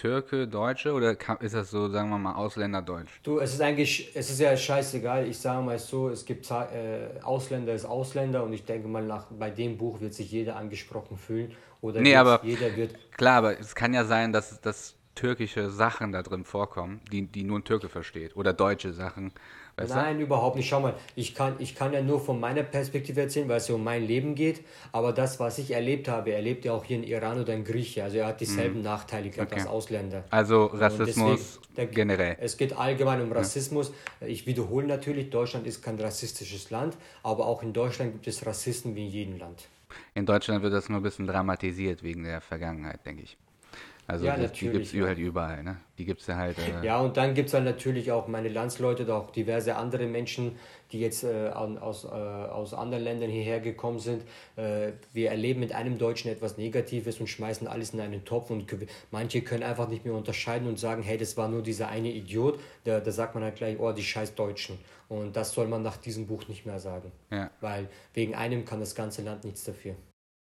Türke, Deutsche oder ist das so, sagen wir mal, Ausländerdeutsch? Du, es ist eigentlich, es ist ja scheißegal. Ich sage mal so, es gibt äh, Ausländer ist Ausländer und ich denke mal, nach, bei dem Buch wird sich jeder angesprochen fühlen. Oder nee, aber jeder wird. Klar, aber es kann ja sein, dass, dass türkische Sachen da drin vorkommen, die, die nur ein Türke versteht. Oder deutsche Sachen. Weißt Nein, du? überhaupt nicht. Schau mal, ich kann, ich kann ja nur von meiner Perspektive erzählen, weil es ja um mein Leben geht. Aber das, was ich erlebt habe, erlebt er auch hier in Iran oder in Grieche. Also er hat dieselben mhm. Nachteile gehabt okay. als Ausländer. Also Rassismus deswegen, generell. Es geht allgemein um Rassismus. Ja. Ich wiederhole natürlich, Deutschland ist kein rassistisches Land, aber auch in Deutschland gibt es Rassisten wie in jedem Land. In Deutschland wird das nur ein bisschen dramatisiert wegen der Vergangenheit, denke ich. Also ja, das, die gibt es ja. halt überall, ne? Die gibt es ja halt. Äh ja, und dann gibt es dann natürlich auch meine Landsleute, auch diverse andere Menschen, die jetzt äh, aus, äh, aus anderen Ländern hierher gekommen sind. Äh, wir erleben mit einem Deutschen etwas Negatives und schmeißen alles in einen Topf und manche können einfach nicht mehr unterscheiden und sagen, hey, das war nur dieser eine Idiot. Da, da sagt man halt gleich, oh, die scheiß Deutschen. Und das soll man nach diesem Buch nicht mehr sagen. Ja. Weil wegen einem kann das ganze Land nichts dafür.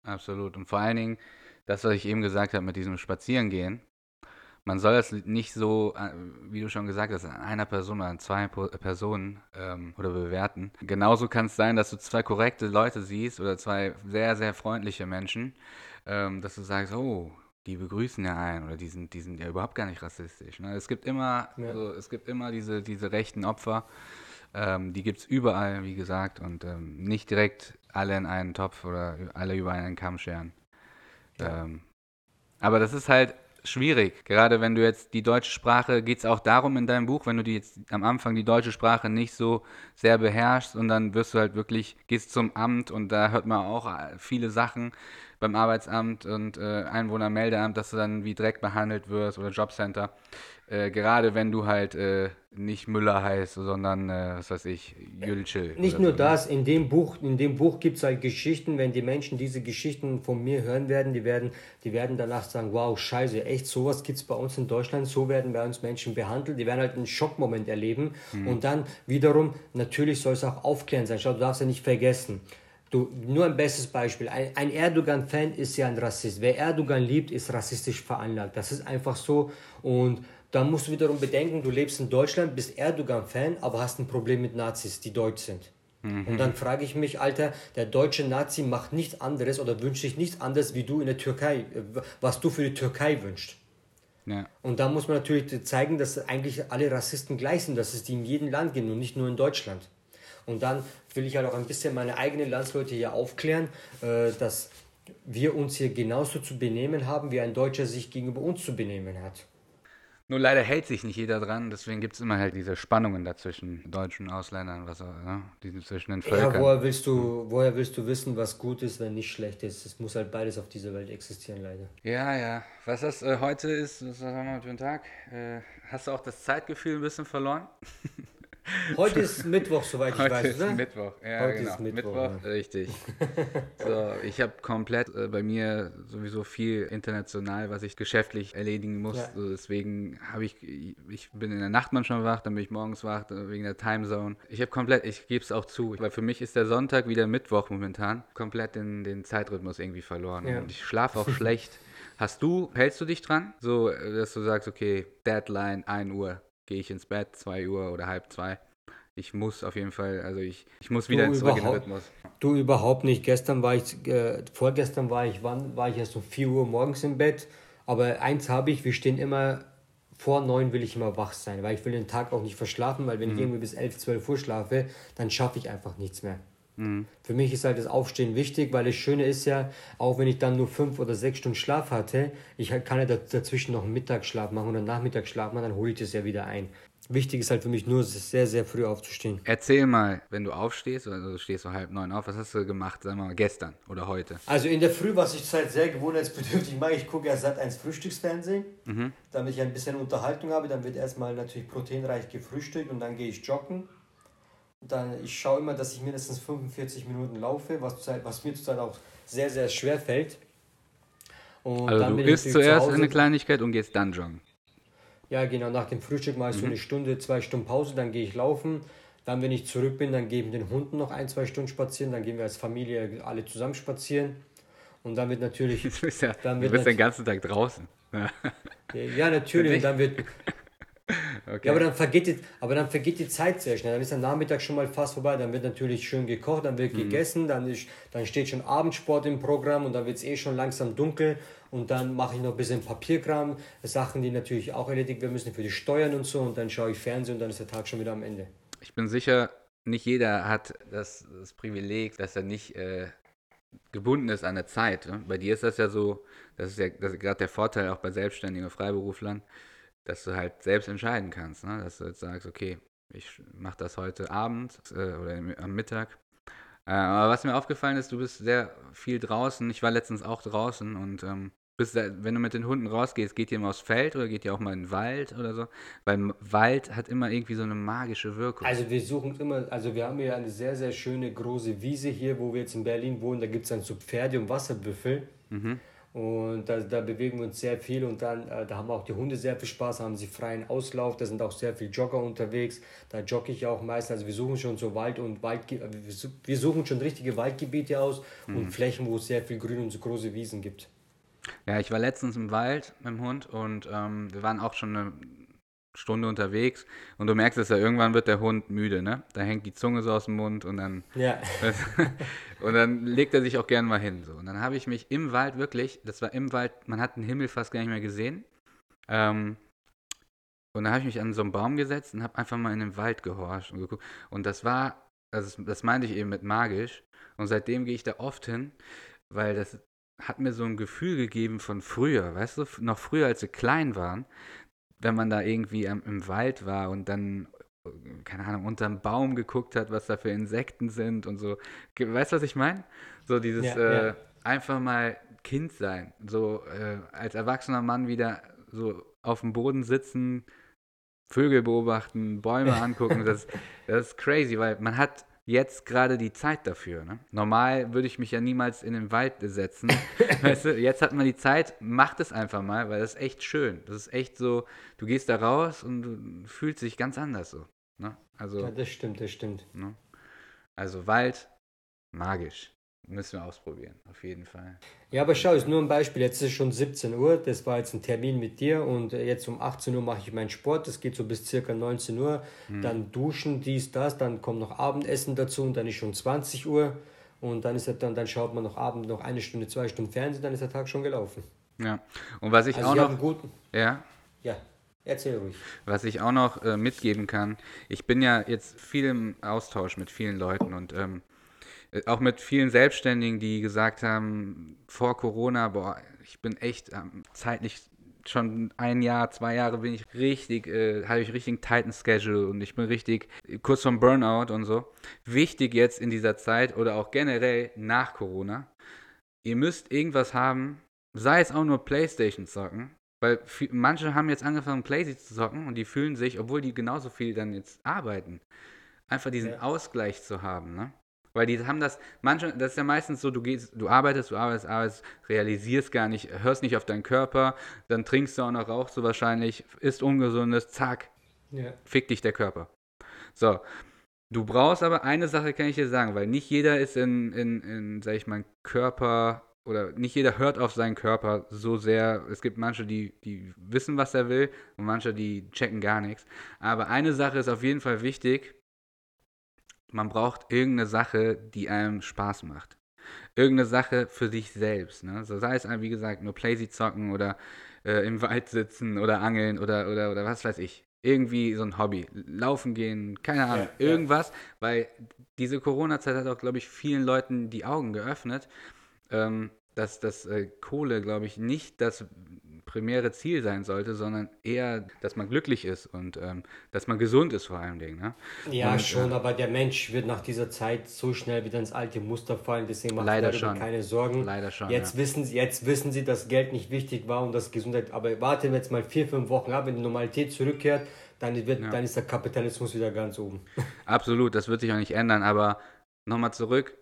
Absolut. Und vor allen Dingen das, was ich eben gesagt habe mit diesem Spazierengehen, man soll das nicht so, äh, wie du schon gesagt hast, an einer Person oder an zwei Personen ähm, oder bewerten. Genauso kann es sein, dass du zwei korrekte Leute siehst oder zwei sehr, sehr freundliche Menschen, ähm, dass du sagst, oh, die begrüßen ja einen oder die sind, die sind ja überhaupt gar nicht rassistisch. Ne? Es gibt immer, ja. so, es gibt immer diese, diese rechten Opfer, ähm, die gibt es überall, wie gesagt, und ähm, nicht direkt alle in einen Topf oder alle über einen Kamm scheren. Ähm, aber das ist halt schwierig. Gerade wenn du jetzt die deutsche Sprache, geht es auch darum in deinem Buch, wenn du die jetzt am Anfang die deutsche Sprache nicht so sehr beherrschst und dann wirst du halt wirklich, gehst zum Amt und da hört man auch viele Sachen beim Arbeitsamt und äh, Einwohnermeldeamt, dass du dann wie Dreck behandelt wirst oder Jobcenter. Äh, gerade wenn du halt äh, nicht Müller heißt, sondern, äh, was weiß ich, Jülce. Nicht nur so, ne? das, in dem Buch, in dem Buch gibt es halt Geschichten, wenn die Menschen diese Geschichten von mir hören werden, die werden, die werden danach sagen, wow, scheiße, echt, sowas gibt es bei uns in Deutschland, so werden bei uns Menschen behandelt, die werden halt einen Schockmoment erleben mhm. und dann wiederum, natürlich soll es auch aufklären sein, schau, du darfst ja nicht vergessen, Du, nur ein bestes Beispiel. Ein, ein Erdogan-Fan ist ja ein Rassist. Wer Erdogan liebt, ist rassistisch veranlagt. Das ist einfach so. Und dann musst du wiederum bedenken, du lebst in Deutschland, bist Erdogan-Fan, aber hast ein Problem mit Nazis, die deutsch sind. Mhm. Und dann frage ich mich, Alter, der deutsche Nazi macht nichts anderes oder wünscht sich nichts anderes wie du in der Türkei, was du für die Türkei wünschst. Ja. Und da muss man natürlich zeigen, dass eigentlich alle Rassisten gleich sind, dass es die in jedem Land gibt und nicht nur in Deutschland. Und dann will ich halt auch ein bisschen meine eigenen Landsleute hier aufklären, äh, dass wir uns hier genauso zu benehmen haben, wie ein Deutscher sich gegenüber uns zu benehmen hat. Nur leider hält sich nicht jeder dran, deswegen gibt es immer halt diese Spannungen dazwischen Deutschen und Ausländern, was auch, ne? die zwischen den Völkern. Ja, woher willst, du, woher willst du wissen, was gut ist, wenn nicht schlecht ist? Es muss halt beides auf dieser Welt existieren, leider. Ja, ja. Was das äh, heute ist, was haben wir für einen Tag? Äh, hast du auch das Zeitgefühl ein bisschen verloren? Heute ist Mittwoch, soweit ich Heute weiß, ist oder? Mittwoch, ja, Heute genau. Ist Mittwoch, Mittwoch ja. richtig. so, ich habe komplett äh, bei mir sowieso viel international, was ich geschäftlich erledigen muss. Ja. So, deswegen habe ich, ich bin in der Nacht manchmal wach, dann bin ich morgens wach, wegen der Timezone. Ich habe komplett, ich gebe es auch zu, weil für mich ist der Sonntag wie der Mittwoch momentan komplett den, den Zeitrhythmus irgendwie verloren. Ja. Und ich schlafe auch schlecht. Hast du, hältst du dich dran? So, dass du sagst, okay, Deadline 1 Uhr, gehe ich ins Bett, 2 Uhr oder halb zwei. Ich muss auf jeden Fall, also ich, ich muss wieder zurück in den Rhythmus. Du überhaupt nicht. Gestern war ich, äh, vorgestern war ich, wann war ich erst um 4 Uhr morgens im Bett. Aber eins habe ich, wir stehen immer, vor 9 will ich immer wach sein, weil ich will den Tag auch nicht verschlafen, weil wenn mhm. ich irgendwie bis 11, 12 Uhr schlafe, dann schaffe ich einfach nichts mehr. Mhm. Für mich ist halt das Aufstehen wichtig, weil das Schöne ist ja, auch wenn ich dann nur fünf oder sechs Stunden Schlaf hatte, ich kann ja dazwischen noch einen Mittagsschlaf machen oder Nachmittagsschlaf machen, dann hole ich das ja wieder ein. Wichtig ist halt für mich nur, sehr, sehr früh aufzustehen. Erzähl mal, wenn du aufstehst, also du stehst so halb neun auf, was hast du gemacht, sagen wir mal, gestern oder heute? Also in der Früh, was ich zurzeit sehr gewohnheitsbedürftig mache, ich gucke ja seit eins Frühstücksfernsehen, mhm. damit ich ein bisschen Unterhaltung habe. Dann wird erstmal natürlich proteinreich gefrühstückt und dann gehe ich joggen. Dann, ich schaue immer, dass ich mindestens 45 Minuten laufe, was, zurzeit, was mir zurzeit auch sehr, sehr schwer fällt. Und also du isst zuerst zu eine Kleinigkeit und gehst dann joggen. Ja, genau, nach dem Frühstück mache ich mhm. so eine Stunde, zwei Stunden Pause, dann gehe ich laufen. Dann, wenn ich zurück bin, dann gebe ich den Hunden noch ein, zwei Stunden spazieren. Dann gehen wir als Familie alle zusammen spazieren. Und dann wird natürlich. Du bist ja, dann wird du bist den ganzen Tag draußen. Ja, ja natürlich. Und dann wird, Okay. Ja, aber dann, vergeht die, aber dann vergeht die Zeit sehr schnell. Dann ist der Nachmittag schon mal fast vorbei. Dann wird natürlich schön gekocht, dann wird mhm. gegessen, dann, ist, dann steht schon Abendsport im Programm und dann wird es eh schon langsam dunkel. Und dann mache ich noch ein bisschen Papierkram, Sachen, die natürlich auch erledigt werden müssen für die Steuern und so. Und dann schaue ich Fernsehen und dann ist der Tag schon wieder am Ende. Ich bin sicher, nicht jeder hat das, das Privileg, dass er nicht äh, gebunden ist an der Zeit. Ne? Bei dir ist das ja so, das ist ja gerade der Vorteil auch bei Selbstständigen Freiberuflern dass du halt selbst entscheiden kannst, ne? dass du jetzt sagst, okay, ich mache das heute Abend äh, oder am Mittag. Äh, aber was mir aufgefallen ist, du bist sehr viel draußen. Ich war letztens auch draußen und ähm, bist, wenn du mit den Hunden rausgehst, geht ihr immer aufs Feld oder geht ihr auch mal in den Wald oder so? Weil Wald hat immer irgendwie so eine magische Wirkung. Also wir suchen immer, also wir haben hier eine sehr, sehr schöne große Wiese hier, wo wir jetzt in Berlin wohnen. Da gibt es dann so Pferde und Wasserbüffel. Mhm. Und da, da bewegen wir uns sehr viel und dann, äh, da haben auch die Hunde sehr viel Spaß, haben sie freien Auslauf, da sind auch sehr viele Jogger unterwegs, da jogge ich auch meistens, also wir suchen schon so Wald und Wald, äh, wir suchen schon richtige Waldgebiete aus mhm. und Flächen, wo es sehr viel Grün und so große Wiesen gibt. Ja, ich war letztens im Wald mit dem Hund und ähm, wir waren auch schon eine Stunde unterwegs und du merkst es ja, irgendwann wird der Hund müde, ne? Da hängt die Zunge so aus dem Mund und dann, Ja. und dann legt er sich auch gern mal hin. So. Und dann habe ich mich im Wald wirklich, das war im Wald, man hat den Himmel fast gar nicht mehr gesehen. Ähm, und dann habe ich mich an so einen Baum gesetzt und habe einfach mal in den Wald gehorcht und geguckt. Und das war, also das meinte ich eben mit magisch. Und seitdem gehe ich da oft hin, weil das hat mir so ein Gefühl gegeben von früher, weißt du, noch früher, als wir klein waren, wenn man da irgendwie am, im Wald war und dann, keine Ahnung, unterm Baum geguckt hat, was da für Insekten sind und so. Weißt du, was ich meine? So dieses Ja, äh, ja. einfach mal Kind sein, so äh, als erwachsener Mann wieder so auf dem Boden sitzen, Vögel beobachten, Bäume angucken, das, das ist crazy, weil man hat jetzt gerade die Zeit dafür. Ne? Normal würde ich mich ja niemals in den Wald setzen. weißt du, jetzt hat man die Zeit, macht es einfach mal, weil das ist echt schön. Das ist echt so, du gehst da raus und du fühlst dich ganz anders so. Ne? Also, ja, das stimmt, das stimmt. ne? also Wald, magisch. Müssen wir ausprobieren, auf jeden Fall. Ja, aber schau, ist nur ein Beispiel. Jetzt ist es schon 17 Uhr. Das war jetzt ein Termin mit dir und jetzt um 18 Uhr mache ich meinen Sport. Das geht so bis circa 19 Uhr. Dann duschen, dies, das. Dann kommt noch Abendessen dazu und dann ist schon 20 Uhr. Und dann ist er dann, dann schaut man noch Abend noch eine Stunde, zwei Stunden Fernsehen, dann ist der Tag schon gelaufen. Ja. Und was ich Also auch noch, guten. ja, Ja, erzähl ruhig. Was ich auch noch äh, mitgeben kann, ich bin ja jetzt viel im Austausch mit vielen Leuten und ähm, äh, auch mit vielen Selbstständigen, die gesagt haben, vor Corona, boah, ich bin echt ähm, zeitlich schon ein Jahr, zwei Jahre bin ich richtig, äh, habe ich richtig einen tighten Schedule und ich bin richtig äh, kurz vom Burnout und so. Wichtig jetzt in dieser Zeit oder auch generell nach Corona, ihr müsst irgendwas haben, sei es auch nur Playstation zocken, weil manche haben jetzt angefangen, Playstation zu zocken und die fühlen sich, obwohl die genauso viel dann jetzt arbeiten, einfach diesen Ja. Ausgleich zu haben, ne? Weil die haben das, manche, das ist ja meistens so, du gehst, du arbeitest, du arbeitest, arbeitest, realisierst gar nicht, hörst nicht auf deinen Körper, dann trinkst du auch noch, rauchst du wahrscheinlich, isst Ungesundes, zack, Ja. fick dich der Körper. So. Du brauchst aber eine Sache, kann ich dir sagen, weil nicht jeder ist in, in, in sag ich mal, Körper oder nicht jeder hört auf seinen Körper so sehr. Es gibt manche, die, die wissen, was er will und manche, die checken gar nichts. Aber eine Sache ist auf jeden Fall wichtig. Man braucht irgendeine Sache, die einem Spaß macht. Irgendeine Sache für sich selbst. Ne? So sei es, wie gesagt, nur Playsy zocken oder äh, im Wald sitzen oder angeln oder, oder, oder was weiß ich. Irgendwie so ein Hobby. Laufen gehen, keine Ahnung, Ja, ja. irgendwas. Weil diese Corona-Zeit hat auch, glaube ich, vielen Leuten die Augen geöffnet, ähm, dass das äh, Kohle, glaube ich, nicht das primäre Ziel sein sollte, sondern eher, dass man glücklich ist und ähm, dass man gesund ist vor allem Dingen. Ne? Ja, Und, schon, äh, aber der Mensch wird nach dieser Zeit so schnell wieder ins alte Muster fallen, deswegen macht Leider darüber schon. keine Sorgen. Leider schon, Jetzt, ja. wissen sie, jetzt wissen sie, dass Geld nicht wichtig war und dass Gesundheit, aber warten wir jetzt mal vier, fünf Wochen ab, wenn die Normalität zurückkehrt, dann, wird, dann ist der Kapitalismus wieder ganz oben. Absolut, das wird sich auch nicht ändern, aber nochmal zurück,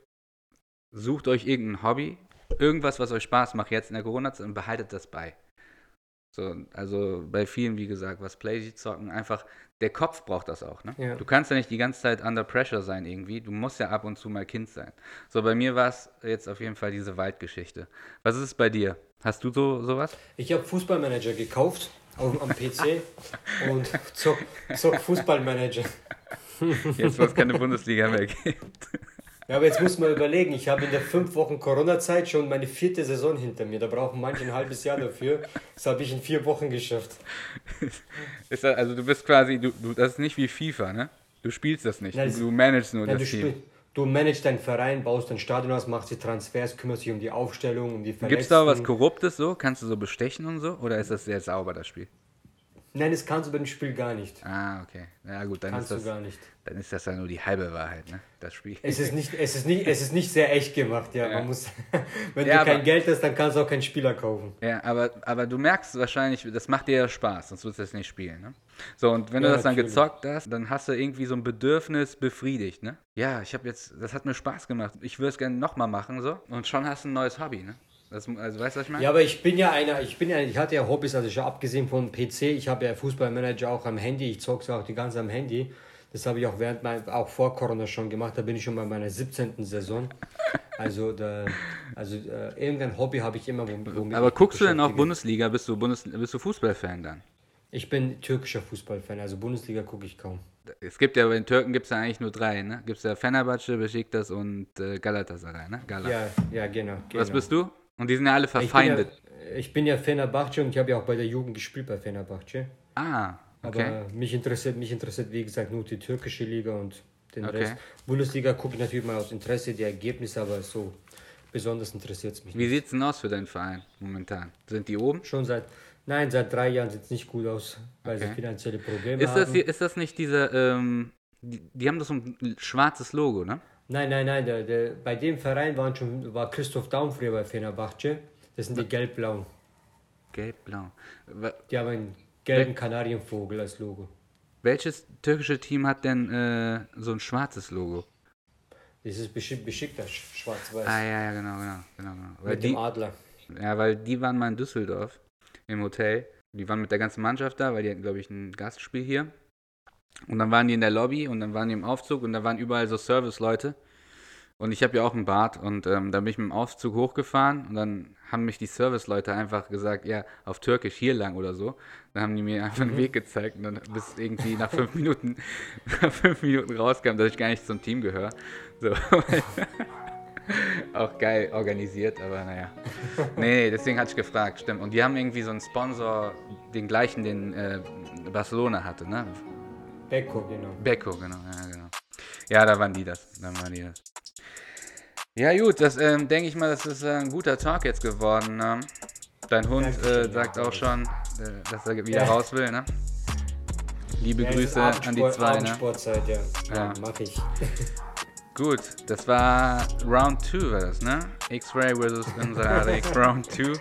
sucht euch irgendein Hobby, irgendwas, was euch Spaß macht jetzt in der Corona-Zeit und behaltet das bei. So, also bei vielen, wie gesagt, was Playsy zocken, einfach, der Kopf braucht das auch, ne? Ja. Du kannst ja nicht die ganze Zeit under pressure sein irgendwie, du musst ja ab und zu mal Kind sein. So, bei mir war es jetzt auf jeden Fall diese Waldgeschichte. Was ist es bei dir? Hast du so sowas? Ich habe Fußballmanager gekauft auf, am PC und zock, zock Fußballmanager. Jetzt, wo es keine Bundesliga mehr gibt. Ja, aber jetzt muss man überlegen, ich habe in der fünf Wochen Corona-Zeit schon meine vierte Saison hinter mir. Da brauchen manche ein halbes Jahr dafür. Das habe ich in vier Wochen geschafft. Das, also du bist quasi, du, du, das ist nicht wie FIFA, ne? Du spielst das nicht, Nein, du, du managst nur du, das Team. spiel, du managst deinen Verein, baust dein Stadion aus, machst die Transfers, kümmerst dich um die Aufstellung, um die Verletzten. Gibt es da was Korruptes so? Kannst du so bestechen und so? Oder ist das sehr sauber, das Spiel? Nein, das kannst du bei dem Spiel gar nicht. Ah, okay. Ja gut, dann Kannst ist, du das, gar nicht. dann ist das ja nur die halbe Wahrheit, ne? Das Spiel. Es ist nicht, es ist nicht, es ist nicht sehr echt gemacht, ja. Ja. Man muss, wenn Ja, du kein aber- Geld hast, dann kannst du auch keinen Spieler kaufen. Ja, aber, aber du merkst wahrscheinlich, das macht dir ja Spaß, sonst würdest du das nicht spielen, ne? So, und wenn Ja, du das dann natürlich. gezockt hast, dann hast du irgendwie so ein Bedürfnis befriedigt, ne? Ja, ich habe jetzt, das hat mir Spaß gemacht. Ich würde es gerne nochmal machen, so. Und schon hast du ein neues Hobby, ne? Das, also, weißt du, was ich meine? Ja, aber ich bin ja einer, ich bin ja, ich hatte ja Hobbys, also schon abgesehen vom PC, ich habe ja Fußballmanager auch am Handy, ich zocke auch die ganze am Handy. Das habe ich auch während mein, auch vor Corona schon gemacht, da bin ich schon bei meiner 17. Saison. Also, da, also äh, irgendein Hobby habe ich immer. Womit, Aber ich guckst du denn auch. Bundesliga? Bist du, Bundes bist du Fußballfan dann? Ich bin türkischer Fußballfan, also Bundesliga gucke ich kaum. Es gibt ja bei den Türken gibt es ja eigentlich nur drei, ne? Gibt es ja Fenerbahce, Besiktas und äh, Galatasaray, ne? Gala. Ja, ja, genau. genau. Was bist du? Und die sind ja alle ich bin verfeindet. ja, ich bin ja Fenerbahce und ich habe ja auch bei der Jugend gespielt bei Fenerbahce. Ah, Aber okay. mich interessiert, mich interessiert, wie gesagt, nur die türkische Liga und den Okay. Rest. Bundesliga gucke ich natürlich mal aus Interesse, die Ergebnisse, aber so besonders interessiert es mich Wie sieht's denn aus für deinen Verein momentan? Sind die oben? Schon seit, nein, seit drei Jahren sieht es nicht gut aus, weil Okay. sie finanzielle Probleme Ist haben. das, hier, ist das nicht dieser, ähm, die, die haben doch so ein schwarzes Logo, ne? Nein, nein, nein, der, der, bei dem Verein waren schon, war Christoph Daum früher bei Fenerbahce. Das sind die gelb-blauen. Gelb-blau. Die haben einen gelben Kanarienvogel als Logo. Welches türkische Team hat denn äh, so ein schwarzes Logo? Das ist beschick, beschickter Sch- schwarz-weiß. Ah, ja, ja, genau, genau. genau, genau. Weil mit die, dem Adler. ja, weil die waren mal in Düsseldorf im Hotel. Die waren mit der ganzen Mannschaft da, weil die hatten, glaube ich, ein Gastspiel hier. Und dann waren die in der Lobby und dann waren die im Aufzug und da waren überall so Service-Leute. Und ich habe ja auch einen Bart und ähm, da bin ich mit dem Aufzug hochgefahren und dann haben mich die Service-Leute einfach gesagt, ja, auf Türkisch hier lang oder so. Dann haben die mir einfach einen Weg gezeigt und dann bis irgendwie nach fünf Minuten, nach fünf Minuten rauskam, dass ich gar nicht zum Team gehöre. So. auch geil organisiert, aber naja. Nee, nee, deswegen hatte ich gefragt, stimmt. Und die haben irgendwie so einen Sponsor, den gleichen, den äh, Barcelona hatte, ne? Beko, genau. Beko, genau, ja, genau. Ja, da waren die das. Dann waren die das. Ja, gut, das ähm, denke ich mal, das ist äh, ein guter Talk jetzt geworden. Ne? Dein Hund äh, sagt auch schon, äh, dass er wieder Ja. raus will, ne? Liebe Ja, Grüße an die zwei, ne? Abendsportzeit, ja. Ja. ja. Mach ich. Gut, das war Round 2 war das, ne? X-Ray vs. Insalix Round 2.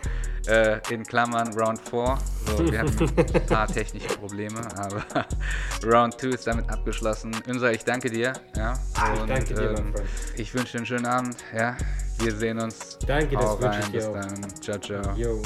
Äh, in Klammern Round 4. So, wir hatten ein paar technische Probleme, aber Round 2 ist damit abgeschlossen. Unser, ich danke dir. Ja, Ich danke dir, ähm, ich wünsche dir einen schönen Abend. Ja, wir sehen uns. Danke, das wünsche ich dir Bis auch. dann. Ciao, ciao. Yo.